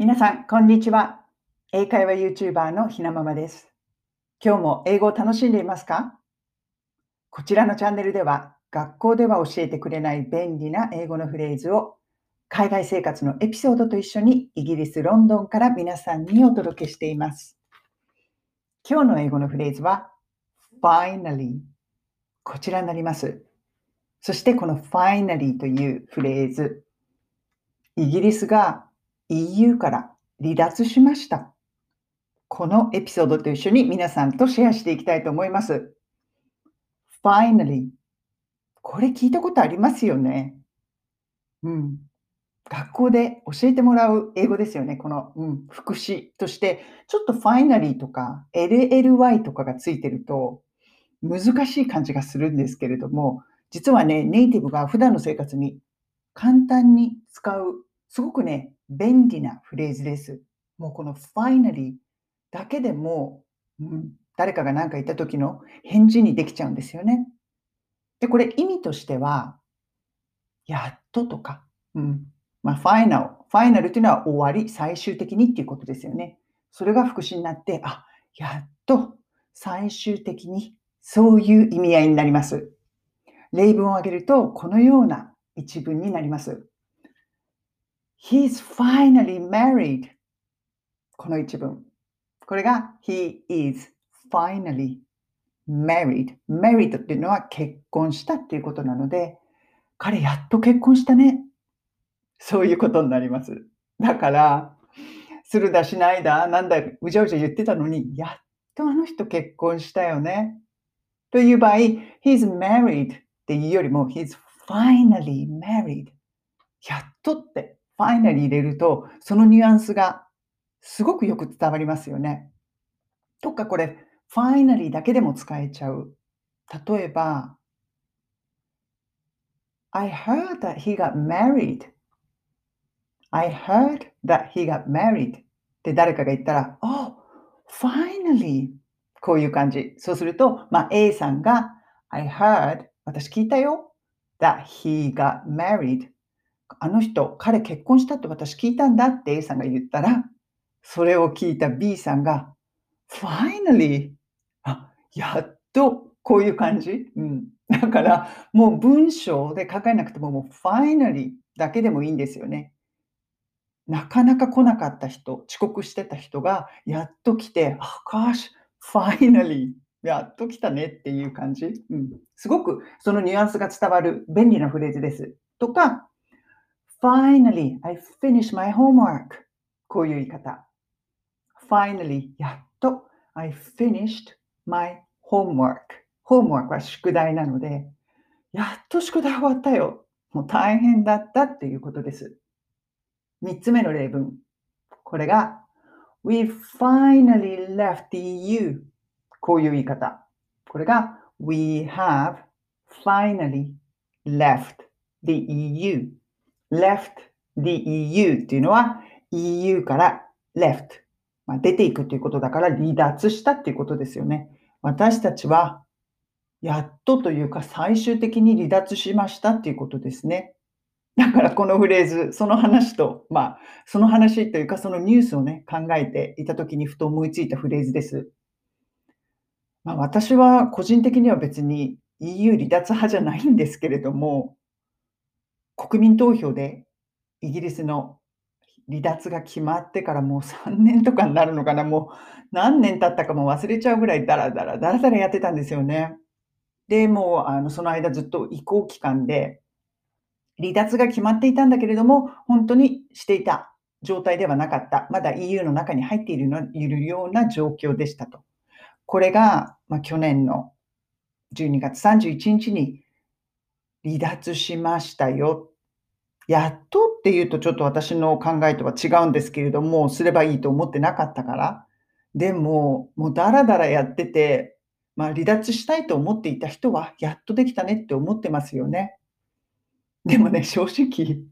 皆さん、こんにちは。英会話 YouTuber のひなままです。今日も英語を楽しんでいますか？こちらのチャンネルでは、学校では教えてくれない便利な英語のフレーズを、海外生活のエピソードと一緒にイギリス・ロンドンから皆さんにお届けしています。今日の英語のフレーズは、finally こちらになります。そしてこの finally というフレーズ、イギリスが EU から離脱しました。このエピソードと一緒に皆さんとシェアしていきたいと思います。Finally。これ聞いたことありますよね。うん。学校で教えてもらう英語ですよね。この、うん、副詞として、ちょっと finally とか LLY とかがついてると難しい感じがするんですけれども、実はね、ネイティブが普段の生活に簡単に使う、すごくね、便利なフレーズです。もうこの finally だけでも、うん、誰かが何か言った時の返事にできちゃうんですよね。で、これ意味としては、やっととか、うん、まあ、ファイナル、ファイナルというのは終わり、最終的にっていうことですよね。それが副詞になって、あ、やっと最終的にそういう意味合いになります。例文を挙げると、このような一文になります。He's finally married. この一文。これが He is finally married. married っていうのは結婚したっていうことなので、彼やっと結婚したね。そういうことになります。だから、するだしないだ、なんだ、うじゃうじゃ言ってたのに、やっとあの人結婚したよね。という場合、He's married っていうよりも、He's finally married. やっとって、ファイナリー入れると、そのニュアンスがすごくよく伝わりますよね。とかこれ、ファイナリーだけでも使えちゃう。例えば、I heard that he got married.I heard that he got married. って誰かが言ったら、Oh, finally! こういう感じ。そうすると、まあ、A さんが、I heard, 私聞いたよ、that he got married. あの人、彼結婚したって私聞いたんだって A さんが言ったら、それを聞いた B さんが、finally! あ、やっとこういう感じ？うん。だから、もう文章で書かなくても、もう finally だけでもいいんですよね。なかなか来なかった人、遅刻してた人が、やっと来て、あ、gosh, finally! やっと来たねっていう感じ？うん。すごくそのニュアンスが伝わる便利なフレーズです。とか、finally, I finished my homework. こういう言い方。finally, やっと I finished my homework. homework は宿題なので、やっと宿題終わったよ。もう大変だったっていうことです。三つ目の例文。これが、We finally left the EU. こういう言い方。これが、We have finally left the EU. Left the EU っていうのは EU から left、まあ、出ていくということだから離脱したっていうことですよね。私たちはやっとというか最終的に離脱しましたっていうことですね。だからこのフレーズ、その話と、まあ、その話というかそのニュースをね、考えていたときにふと思いついたフレーズです。まあ、私は個人的には別に EU 離脱派じゃないんですけれども、国民投票でイギリスの離脱が決まってからもう3年とかになるのかな、もう何年経ったかも忘れちゃうぐらいダラダラ、ダラダラやってたんですよね。で、もうあのその間ずっと移行期間で離脱が決まっていたんだけれども、本当にしていた状態ではなかった。まだ EU の中に入っているのいるような状況でしたと。これが、まあ、去年の12月31日に離脱しましたよ。やっとっていうとちょっと私の考えとは違うんですけれども、すればいいと思ってなかったから。でも、もうダラダラやってて、まあ、離脱したいと思っていた人は、やっとできたねって思ってますよね。でもね、正直、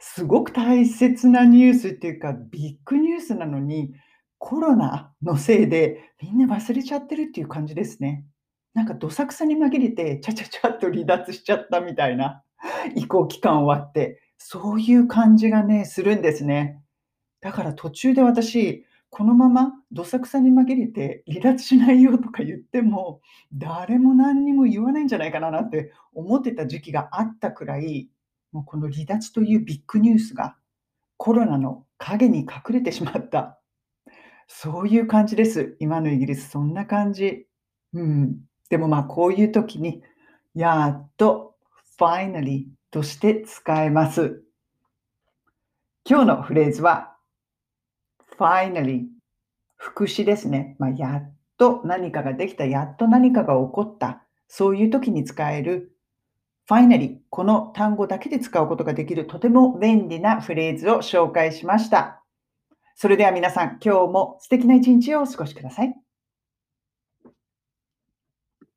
すごく大切なニュースっていうか、ビッグニュースなのに、コロナのせいでみんな忘れちゃってるっていう感じですね。なんかどさくさに紛れて、ちゃちゃちゃっと離脱しちゃったみたいな 移行期間終わって、そういう感じがね、するんですね。だから途中で私、このままどさくさに紛れて離脱しないよとか言っても、誰も何にも言わないんじゃないかななんて思ってた時期があったくらい、もうこの離脱というビッグニュースがコロナの陰に隠れてしまった。そういう感じです。今のイギリス、そんな感じ。うん。でもまあ、こういう時に、やっと、finally として使えます。今日のフレーズは、finally 副詞ですね。まあ、やっと何かができた、やっと何かが起こった、そういう時に使える finally この単語だけで使うことができるとても便利なフレーズを紹介しました。それでは皆さん、今日も素敵な一日をお過ごしください。